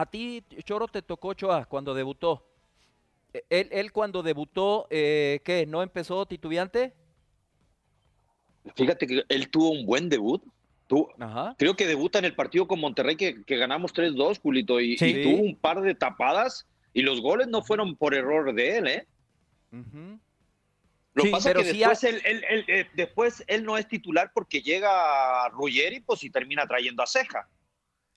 a ti, Choro, te tocó Choa cuando debutó. E, Él, él cuando debutó, eh, ¿qué? ¿No empezó titubeante? Fíjate que él tuvo un buen debut. Tuvo- Ajá. creo que debuta en el partido con Monterrey que, que ganamos 3-2, Julito, y, Sí. y tuvo un par de tapadas y los goles no fueron por error de él, ¿eh? Lo Sí, pasa pero que después, ha- él, él- él- eh, después él no es titular porque llega Ruggeri pues, y termina trayendo a Ceja,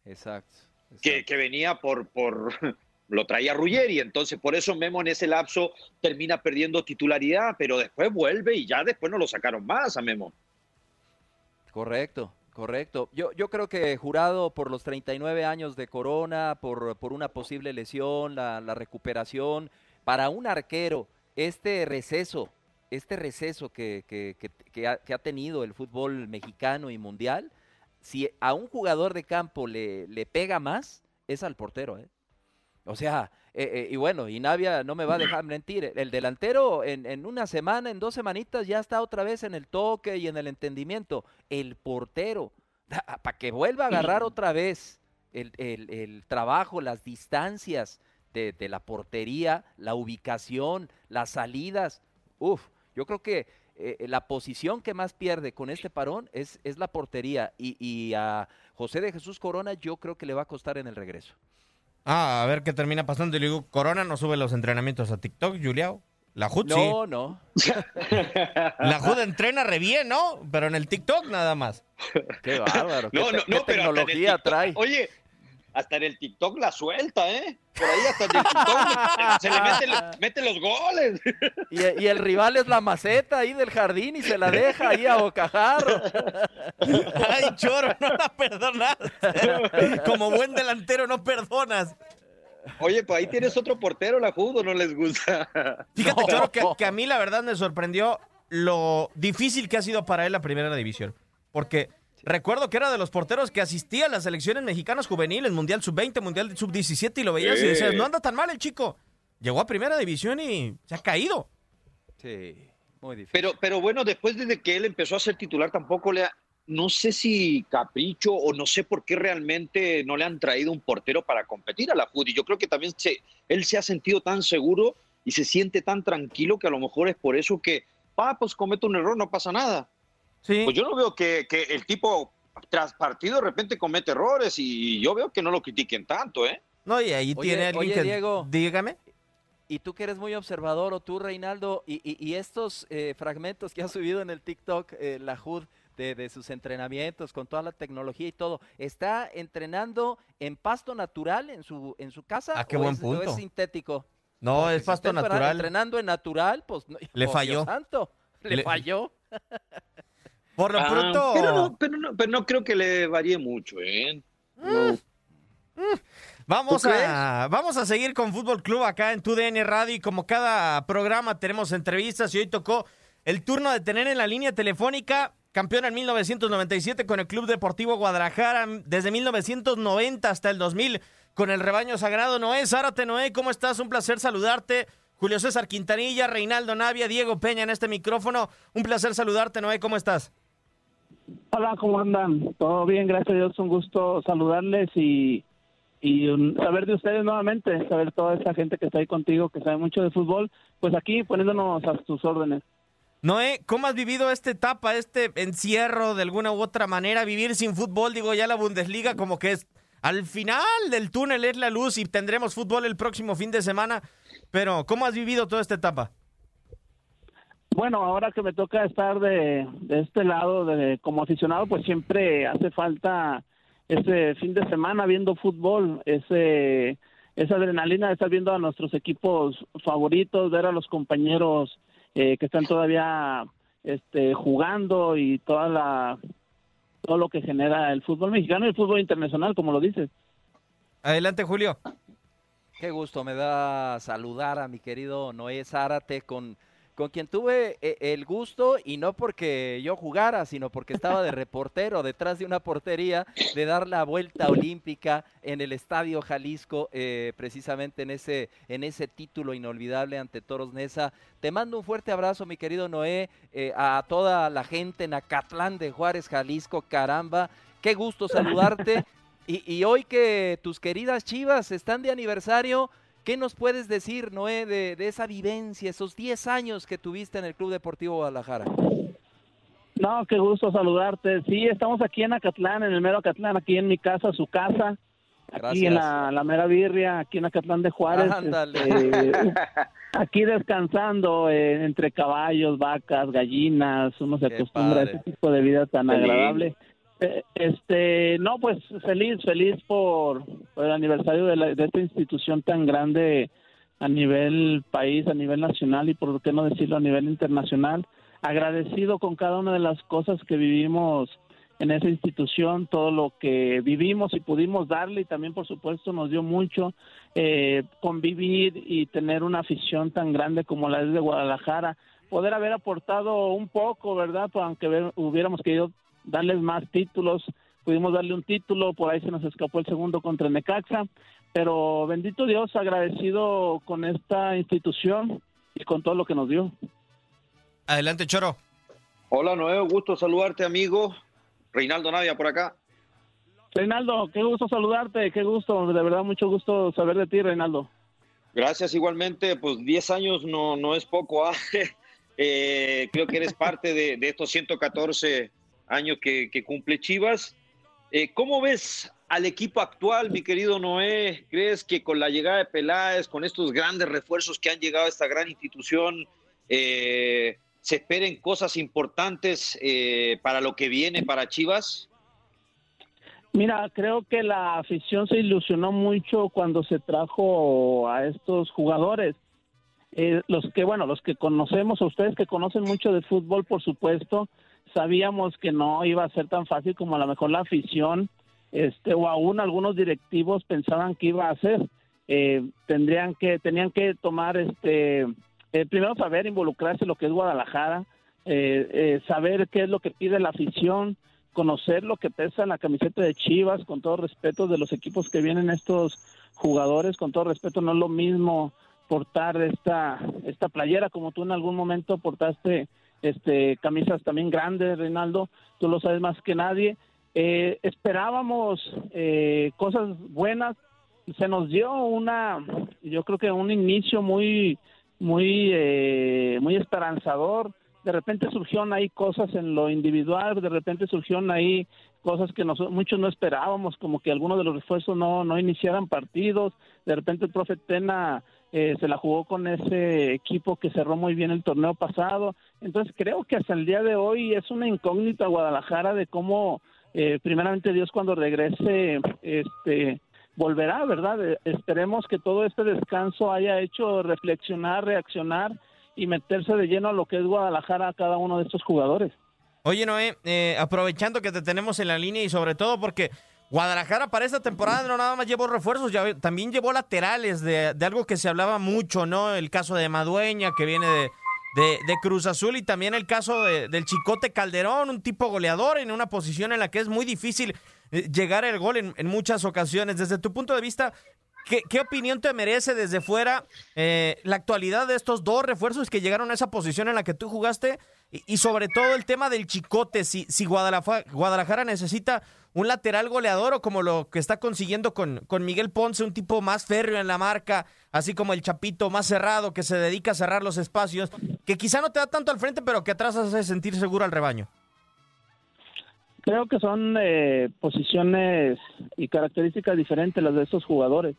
Exacto. Que, venía por, por lo traía Ruggeri, entonces por eso Memo en ese lapso termina perdiendo titularidad, pero después vuelve y ya después no lo sacaron más a Memo. Correcto, correcto. Yo, yo creo que jurado por los 39 años de Corona, por, por una posible lesión, la, la recuperación, para un arquero, este receso, este receso que, que- que- que ha, que ha tenido el fútbol mexicano y mundial, si a un jugador de campo le, le pega más, es al portero, ¿eh? O sea, eh, eh, y bueno, y Navia no me va a dejar mentir. El delantero en, en una semana, en dos semanitas, ya está otra vez en el toque y en el entendimiento. El portero, para que vuelva a agarrar otra vez el, el- el trabajo, las distancias de, de la portería, la ubicación, las salidas. Uf, yo creo que eh, la posición que más pierde con este parón es, es la portería. Y, y a José de Jesús Corona yo creo que le va a costar en el regreso. Ah, a ver qué termina pasando. Y le digo, Corona no sube los entrenamientos a TikTok, Juliao. La HUD sí. No, no. La HUD entrena re bien, ¿no? Pero en el TikTok nada más. Qué bárbaro. qué No, no, qué no, pero el tecnología TikTok- trae. Oye, hasta en el TikTok la suelta, ¿eh? Por ahí hasta en el TikTok se le mete, mete los goles. Y, y el rival es la maceta ahí del jardín y se la deja ahí a bocajarro. Ay, choro, no la perdonas. Como buen delantero no perdonas. Oye, pues ahí tienes otro portero, la judo, no les gusta. Fíjate, No. Choro, que, que a mí la verdad me sorprendió lo difícil que ha sido para él la primera división. Porque recuerdo que era de los porteros que asistía a las selecciones mexicanas juveniles, Mundial Sub-20, Mundial Sub-17, y lo veías y Sí. decías, no anda tan mal el chico. Llegó a primera división y se ha caído. Sí, muy difícil. Pero, pero bueno, después desde que él empezó a ser titular, tampoco le ha, no sé si capricho o no sé por qué realmente no le han traído un portero para competir a la Judy. Yo creo que también se, él se ha sentido tan seguro y se siente tan tranquilo que a lo mejor es por eso que, ah, pues comete un error, no pasa nada. Sí. Pues yo no veo que, que el tipo tras partido de repente comete errores y yo veo que no lo critiquen tanto, ¿eh? No, y ahí Oye, tiene alguien oye, que... Diego. Dígame. Y tú que eres muy observador, o tú, Reinaldo, y, y- y estos eh, fragmentos que has subido en el TikTok, eh, la HUD, de, de sus entrenamientos, con toda la tecnología y todo, ¿está entrenando en pasto natural en su, en su casa? Ah, qué o buen es, o punto. es sintético? No, Porque es si pasto está entrenando- natural. Entrenando en natural, pues no- Le falló. Santo, le, Le- falló. Por lo Ah, pronto... pero, no, pero, no, pero no creo que le varíe mucho, ¿eh? No. Vamos ¿Tú crees? a, vamos a seguir con Fútbol Club acá en TUDN Radio y como cada programa tenemos entrevistas y hoy tocó el turno de tener en la línea telefónica campeón en 1997 con el Club Deportivo Guadalajara, desde 1990 hasta el 2000 con el rebaño sagrado Noé. Zárate Noé, ¿cómo estás? Un placer saludarte. Julio César Quintanilla, Reinaldo Navia, Diego Peña en este micrófono. Un placer saludarte Noé, ¿cómo estás? Hola, ¿cómo andan? Todo bien, gracias a Dios, un gusto saludarles y, saber de ustedes nuevamente, saber toda esta gente que está ahí contigo, que sabe mucho de fútbol, pues aquí poniéndonos a tus órdenes. Noé, ¿cómo has vivido esta etapa, este encierro de alguna u otra manera? Vivir sin fútbol, digo, ya la Bundesliga como que es al final del túnel es la luz y tendremos fútbol el próximo fin de semana. Pero, ¿cómo has vivido toda esta etapa? Bueno, ahora que me toca estar de, de este lado de, como aficionado, pues siempre hace falta ese fin de semana viendo fútbol, ese esa adrenalina de estar viendo a nuestros equipos favoritos, ver a los compañeros eh, que están todavía este, jugando y toda la todo lo que genera el fútbol mexicano y el fútbol internacional, como lo dices. Adelante, Julio. Qué gusto me da saludar a mi querido Noé Zárate, con, con quien tuve eh, el gusto, y no porque yo jugara, sino porque estaba de reportero detrás de una portería, de dar la vuelta olímpica en el Estadio Jalisco, eh, precisamente en ese, en ese título inolvidable ante Toros Nesa. Te mando un fuerte abrazo, mi querido Noé, eh, a toda la gente en Acatlán de Juárez, Jalisco, caramba. Qué gusto saludarte. Y, hoy que tus queridas Chivas están de aniversario, ¿qué nos puedes decir, Noé, de, de esa vivencia, esos 10 años que tuviste en el Club Deportivo Guadalajara? No, qué gusto saludarte. Sí, estamos aquí en Acatlán, en el mero Acatlán, aquí en mi casa, su casa. Aquí en la, mera birria, aquí en Acatlán de Juárez. Este, aquí descansando eh, entre caballos, vacas, gallinas, uno se acostumbra a ese tipo de vida tan agradable. Eh, este, no, pues feliz, feliz por, el aniversario de, de esta institución tan grande a nivel país, a nivel nacional y por qué no decirlo a nivel internacional agradecido con cada una de las cosas que vivimos en esa institución, todo lo que vivimos y pudimos darle y también por supuesto nos dio mucho eh, convivir y tener una afición tan grande como la es de Guadalajara, poder haber aportado un poco, ¿verdad? Aunque hubiéramos querido darles más títulos, pudimos darle un título, por ahí se nos escapó el segundo contra Necaxa, pero bendito Dios, agradecido con esta institución y con todo lo que nos dio. Adelante, Choro. Hola, Noé, gusto saludarte, amigo. Reinaldo Navia por acá. Reinaldo, qué gusto saludarte, qué gusto, de verdad, mucho gusto saber de ti, Reinaldo. Gracias, igualmente, pues 10 años no, no es poco, ¿ah? eh, creo que eres parte de, estos 114 años que, cumple Chivas. Eh, ¿Cómo ves al equipo actual, mi querido Noé? ¿Crees que con la llegada de Peláez, con estos grandes refuerzos que han llegado a esta gran institución, eh, se esperen cosas importantes eh, para lo que viene para Chivas? Mira, creo que la afición se ilusionó mucho cuando se trajo a estos jugadores. Eh, los que, bueno, los que conocemos, a ustedes que conocen mucho de fútbol, por supuesto, sabíamos que no iba a ser tan fácil como a lo mejor la afición, este, o aún algunos directivos pensaban que iba a ser. Eh, tendrían que, tenían que tomar este eh, primero saber involucrarse en lo que es Guadalajara, eh, eh, saber qué es lo que pide la afición, conocer lo que pesa la camiseta de Chivas, con todo respeto de los equipos que vienen estos jugadores, con todo respeto, no es lo mismo portar esta, esta playera como tú en algún momento portaste este camisas también grandes, Reinaldo, tú lo sabes más que nadie. esperábamos cosas buenas, se nos dio una, yo creo que un inicio muy muy, eh, muy esperanzador. De repente surgieron ahí cosas en lo individual, de repente surgieron ahí cosas que muchos no esperábamos, como que algunos de los refuerzos no, no iniciaran partidos. De repente el profe Tena eh, se la jugó con ese equipo que cerró muy bien el torneo pasado. Entonces creo que hasta el día de hoy es una incógnita Guadalajara de cómo, eh, primeramente Dios cuando regrese, este volverá, ¿verdad? Eh, esperemos que todo este descanso haya hecho reflexionar, reaccionar y meterse de lleno a lo que es Guadalajara a cada uno de estos jugadores. Oye, Noé, eh, aprovechando que te tenemos en la línea y sobre todo porque Guadalajara para esta temporada no nada más llevó refuerzos, ya, también llevó laterales de, algo que se hablaba mucho, ¿no? El caso de Madueña, que viene de, de, Cruz Azul, y también el caso del Chicote Calderón, un tipo goleador en una posición en la que es muy difícil eh, llegar al gol en, muchas ocasiones. Desde tu punto de vista, ¿qué, opinión te merece desde fuera eh, la actualidad de estos dos refuerzos que llegaron a esa posición en la que tú jugaste? Y, sobre todo el tema del chicote, si, si Guadalajara, necesita un lateral goleador o como lo que está consiguiendo con, con Miguel Ponce, un tipo más férreo en la marca, así como el Chapito más cerrado que se dedica a cerrar los espacios, que quizá no te da tanto al frente, pero que atrás hace sentir seguro al rebaño. Creo que son eh, posiciones y características diferentes las de estos jugadores.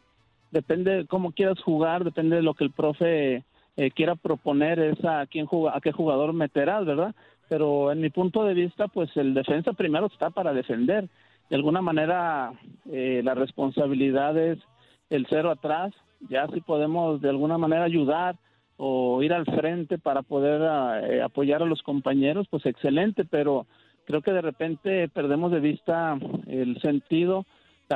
Depende de cómo quieras jugar, depende de lo que el profe eh, quiera proponer, es a, quién a qué jugador meterás, ¿verdad? Pero en mi punto de vista, pues el defensa primero está para defender. De alguna manera, eh, la responsabilidad es el cero atrás. Ya si podemos de alguna manera ayudar o ir al frente para poder apoyar a los compañeros, pues excelente, pero creo que de repente perdemos de vista el sentido,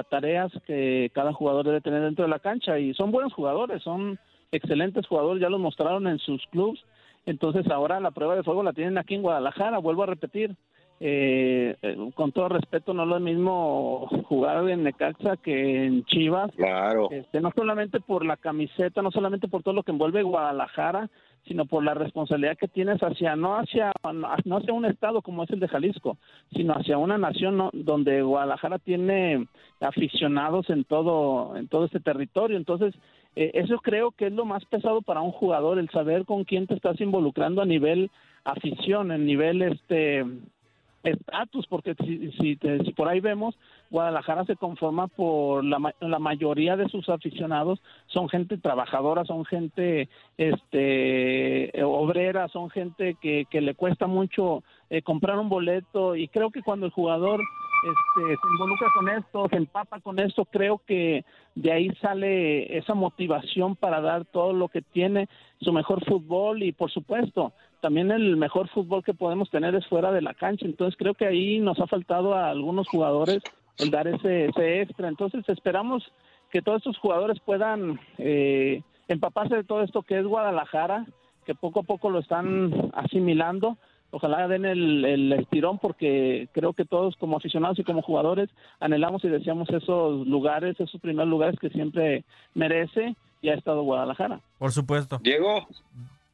tareas que cada jugador debe tener dentro de la cancha y son buenos jugadores, son excelentes jugadores, ya los mostraron en sus clubes, entonces ahora la prueba de fuego la tienen aquí en Guadalajara, vuelvo a repetir, eh, eh, con todo respeto, no es lo mismo jugar en Necaxa que en Chivas. Claro. Este, no solamente por la camiseta, no solamente por todo lo que envuelve Guadalajara, sino por la responsabilidad que tienes hacia no hacia no hacia un estado como es el de Jalisco, sino hacia una nación donde Guadalajara tiene aficionados en todo en todo este territorio. Entonces, eh, eso creo que es lo más pesado para un jugador, el saber con quién te estás involucrando a nivel afición, en nivel este estatus, porque si, si, si, por ahí vemos, Guadalajara se conforma por la, la mayoría de sus aficionados son gente trabajadora, son gente este obrera, son gente que, que le cuesta mucho eh, comprar un boleto y creo que cuando el jugador este, se involucra con esto, se empapa con esto, creo que de ahí sale esa motivación para dar todo lo que tiene, su mejor fútbol y por supuesto también el mejor fútbol que podemos tener es fuera de la cancha. Entonces creo que ahí nos ha faltado a algunos jugadores el dar ese, ese extra. Entonces esperamos que todos estos jugadores puedan eh, empaparse de todo esto que es Guadalajara, que poco a poco lo están asimilando. Ojalá den el, el estirón porque creo que todos como aficionados y como jugadores anhelamos y deseamos esos lugares, esos primeros lugares que siempre merece y ha estado Guadalajara. Por supuesto. Diego,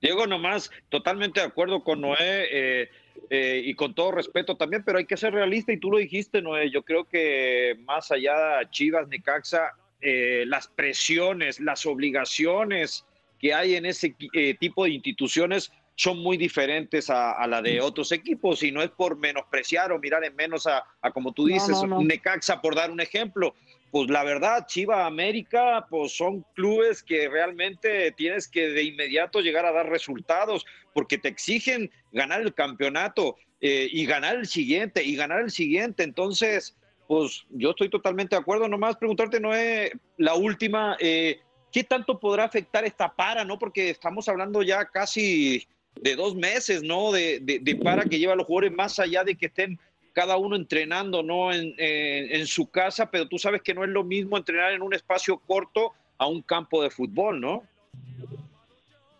Diego, nomás, totalmente de acuerdo con Noé eh, eh, y con todo respeto también, pero hay que ser realista y tú lo dijiste, Noé. Yo creo que más allá de Chivas, Necaxa, eh, las presiones, las obligaciones que hay en ese tipo de instituciones son muy diferentes a, la de otros equipos y no es por menospreciar o mirar en menos a, como tú dices, Necaxa por dar un ejemplo, pues la verdad, Chiva América, pues son clubes que realmente tienes que de inmediato llegar a dar resultados, porque te exigen ganar el campeonato eh, y ganar el siguiente y ganar el siguiente. Entonces, pues yo estoy totalmente de acuerdo. Nomás preguntarte, Noé, la última, eh, ¿qué tanto podrá afectar esta para, no? Porque estamos hablando ya casi de dos meses, ¿no? De, de para que lleva los jugadores más allá de que estén cada uno entrenando no en, en, su casa, pero tú sabes que no es lo mismo entrenar en un espacio corto a un campo de fútbol, ¿no?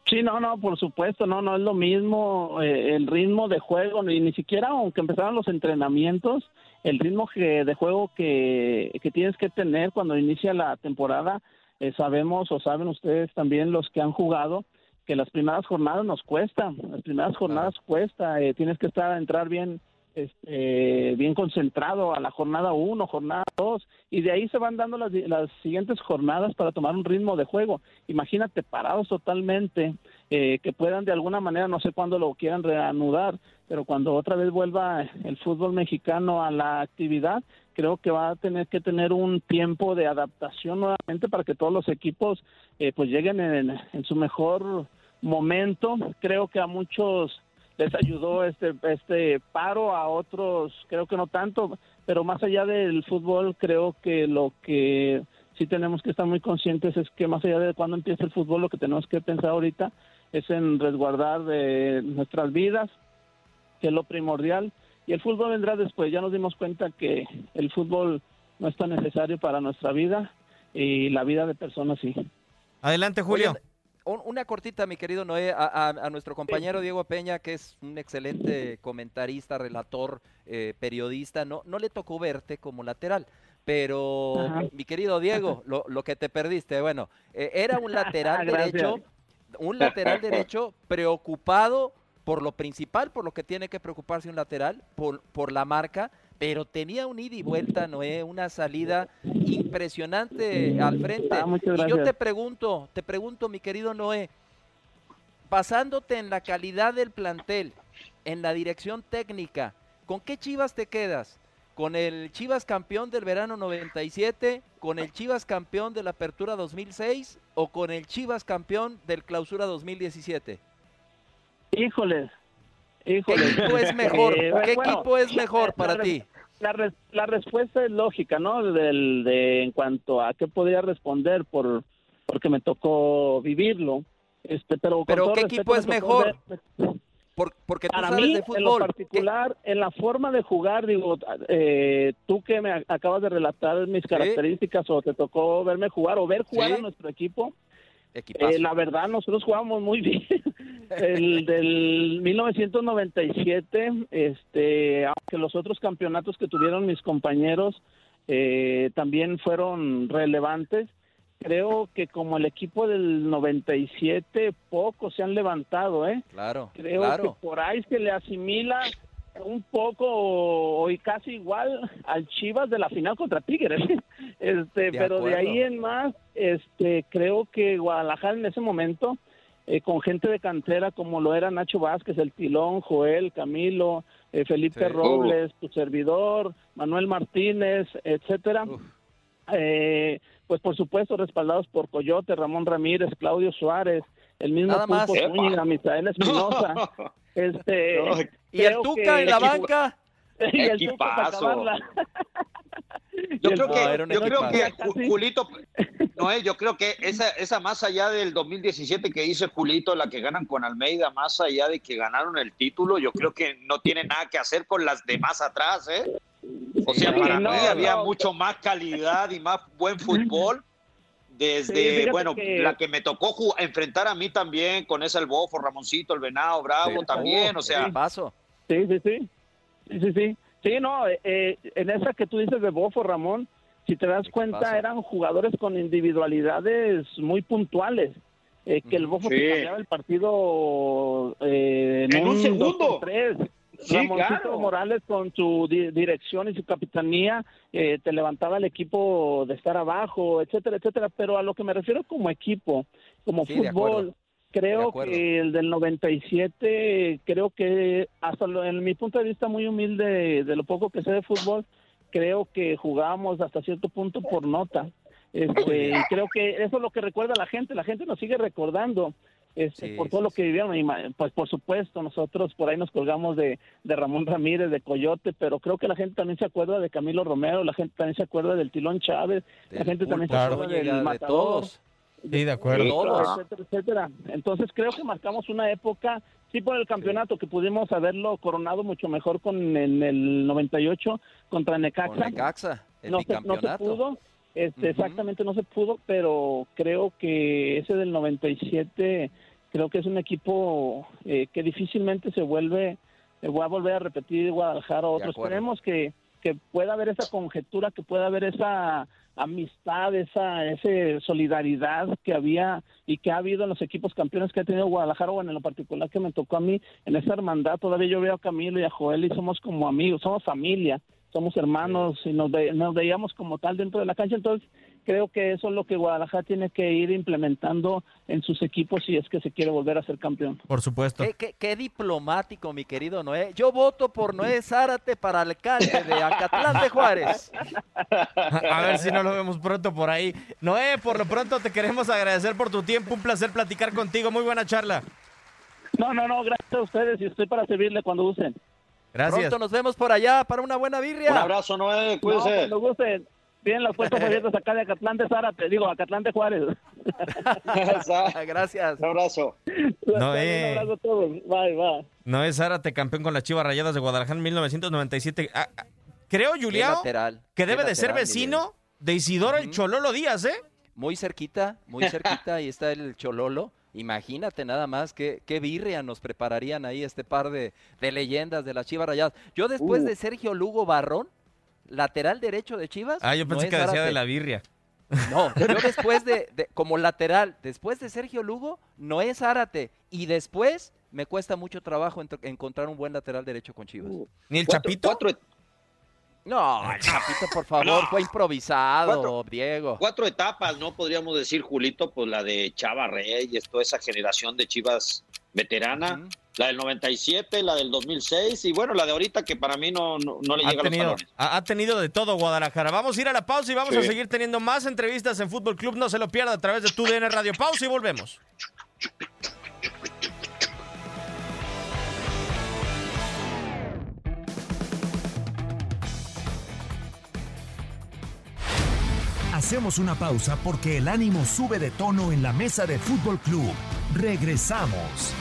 Sí, no, no, por supuesto, no, no es lo mismo eh, el ritmo de juego, ni, ni siquiera aunque empezaran los entrenamientos, el ritmo que, de juego que, que tienes que tener cuando inicia la temporada, eh, sabemos o saben ustedes también los que han jugado, que las primeras jornadas nos cuestan, las primeras jornadas cuesta, eh, tienes que estar a entrar bien este, bien concentrado a la jornada 1, jornada 2, y de ahí se van dando las, las, siguientes jornadas para tomar un ritmo de juego. Imagínate parados totalmente, eh, que puedan de alguna manera, no sé cuándo lo quieran reanudar, pero cuando otra vez vuelva el fútbol mexicano a la actividad, creo que va a tener que tener un tiempo de adaptación nuevamente para que todos los equipos eh, pues lleguen en, en su mejor momento. Creo que a muchos les ayudó este este paro a otros creo que no tanto pero más allá del fútbol creo que lo que sí tenemos que estar muy conscientes es que más allá de cuando empieza el fútbol lo que tenemos que pensar ahorita es en resguardar de nuestras vidas que es lo primordial y el fútbol vendrá después. Ya nos dimos cuenta que el fútbol no es tan necesario para nuestra vida y la vida de personas sí. Adelante Julio una cortita, mi querido Noé, a, nuestro compañero Diego Peña, que es un excelente comentarista, relator, eh, periodista. No, no le tocó verte como lateral, pero mi querido Diego, lo, lo, que te perdiste, bueno, eh, era un lateral derecho, un lateral derecho preocupado por lo principal, por lo que tiene que preocuparse un lateral, por, por la marca, pero tenía un ida y vuelta, Noé, una salida impresionante al frente. Ah, y yo te pregunto, te pregunto, mi querido Noé, basándote en la calidad del plantel, en la dirección técnica, ¿con qué Chivas te quedas? ¿Con el Chivas campeón del verano 97? ¿Con el Chivas campeón de la apertura 2006? ¿O con el Chivas campeón del clausura 2017? Híjole, ¿Qué equipo es mejor? Eh, ¿Qué equipo es mejor para ti? La, la respuesta es lógica, ¿no? Del, de, en cuanto a qué podría responder por porque me tocó vivirlo. Este, pero pero ¿qué equipo es mejor? porque tú para sabes mí, de fútbol. en lo particular, en la forma de jugar, digo, eh, tú que me acabas de relatar mis características o te tocó verme jugar o ver jugar a nuestro equipo, eh, la verdad, nosotros jugamos muy bien. El del 1997, este, aunque los otros campeonatos que tuvieron mis compañeros eh, también fueron relevantes, creo que como el equipo del 97, pocos se han levantado, ¿eh? Claro, Creo claro. que por ahí se le asimila un poco o y casi igual al Chivas de la final contra Tigres. Este, De pero de ahí en más, este, creo que Guadalajara en ese momento, eh, con gente de cantera como lo era Nacho Vázquez, el Tilón, Joel, Camilo, eh, Felipe Sí. Robles, tu servidor, Manuel Martínez, etcétera. Eh, pues por supuesto respaldados por Coyote, Ramón Ramírez, Claudio Suárez, el mismo Nada más. Pulpo. Zúñiga, Misael Espinosa. Este, No, ¿Y el Tuca que- en la banca? y el Equipazo. acabarla. Yo creo No, que, yo creo que Julito, Noé, yo creo que esa, esa más allá del 2017 que dice Julito, la que ganan con Almeida, más allá de que ganaron el título, yo creo que no tiene nada que hacer con las demás atrás, ¿eh? O sea, Sí, para no, mí había no. mucho más calidad y más buen fútbol. Desde, bueno, que- la que me tocó enfrentar a mí también, con ese el Bofo, Ramoncito, el Venado, Bravo Sí. también, o sea, paso. Sí, sí, sí. Sí, sí, sí. Sí, no, eh, en esa que tú dices de Bofo, Ramón, si te das cuenta, eran jugadores con individualidades muy puntuales. eh, que el. Bofo Sí. te cambiaba el partido eh, En un dos segundo. tres. Sí, Ramoncito claro. Morales con su di- dirección y su capitanía eh, te levantaba el equipo de estar abajo, etcétera, etcétera. Pero a lo que me refiero como equipo, como Sí, fútbol, creo que el del 97, creo que hasta lo- en mi punto de vista muy humilde de lo poco que sé de fútbol, creo que jugábamos hasta cierto punto por nota. Este, creo que eso es lo que recuerda la gente, la gente nos sigue recordando este, Sí, por todo sí, lo que vivieron. Y, ma- pues por supuesto, nosotros por ahí nos colgamos de, de Ramón Ramírez, de Coyote, pero creo que la gente también se acuerda de Camilo Romero, la gente también se acuerda del Tilón Chávez, la gente también se acuerda del de Matador. todos. Sí, de acuerdo. Todos. etcétera, etcétera. Entonces creo que marcamos una época, sí por el campeonato, que pudimos haberlo coronado mucho mejor con en el 98 contra Con Necaxa. Necaxa, el no, se, no se pudo, este, exactamente no se pudo, pero creo que ese del 97 creo que es un equipo eh, que difícilmente se vuelve, se va a volver a repetir Guadalajara o De otro. acuerdo. Esperemos que, que pueda haber esa conjetura, que pueda haber esa amistad, esa, esa solidaridad que había y que ha habido en los equipos campeones que ha tenido Guadalajara, o en lo particular que me tocó a mí, en esa hermandad, todavía yo veo a Camilo y a Joel y somos como amigos, somos familia, somos hermanos y nos, ve- nos veíamos como tal dentro de la cancha, entonces creo que eso es lo que Guadalajara tiene que ir implementando en sus equipos si es que se quiere volver a ser campeón. Por supuesto. Qué, qué- qué diplomático, mi querido Noé. Yo voto por Noé Zárate para alcalde de Acatlán de Juárez. A ver si no lo vemos pronto por ahí. Noé, por lo pronto te queremos agradecer por tu tiempo. Un placer platicar contigo. Muy buena charla. No, no, no, gracias a ustedes y estoy para servirle cuando gusten. Gracias. Pronto nos vemos por allá para una buena birria. un abrazo, Noé, No, cuídese. cuando gusten. Tienen las puertas abiertas acá de Acatlán de Zárate, digo, Acatlán de Juárez. Gracias. un abrazo. No, eh. Un abrazo a todos. Bye, bye. Noé Zárate, campeón con las Chivas Rayadas de Guadalajara en 1997. Ah, ah, creo, Julián, que qué debe de ser vecino de Isidoro el. Chololo Díaz, ¿eh? Muy cerquita, muy cerquita, ahí está el Chololo. Imagínate nada más qué, qué birria nos prepararían ahí este par de, de leyendas de las Chivas Rayadas. Yo después Uh. de Sergio Lugo Barrón, lateral derecho de Chivas. Ah, yo pensé que decía Zárate. de la birria. No, yo después de, de- como lateral, después de Sergio Lugo, no es Zárate. Y después me cuesta mucho trabajo encontrar un buen lateral derecho con Chivas. ¿Ni el Cuatro- Chapito? Cuatro, No, el Chapito, por favor, No. fue improvisado, Cuatro. Diego. cuatro etapas, ¿no? Podríamos decir, Julito, pues la de Chava Reyes, toda esa generación de Chivas veterana, Ujú. la del 97, la del 2006 y bueno, la de ahorita que para mí no, no, no le Ha llega a los tenido, talones. ha, ha tenido de todo Guadalajara. Vamos a ir a la pausa y vamos a seguir teniendo más entrevistas en Fútbol Club. No se lo pierda a través de tu DN Radio. Pausa y volvemos. Hacemos una pausa porque el ánimo sube de tono en la mesa de Fútbol Club. Regresamos.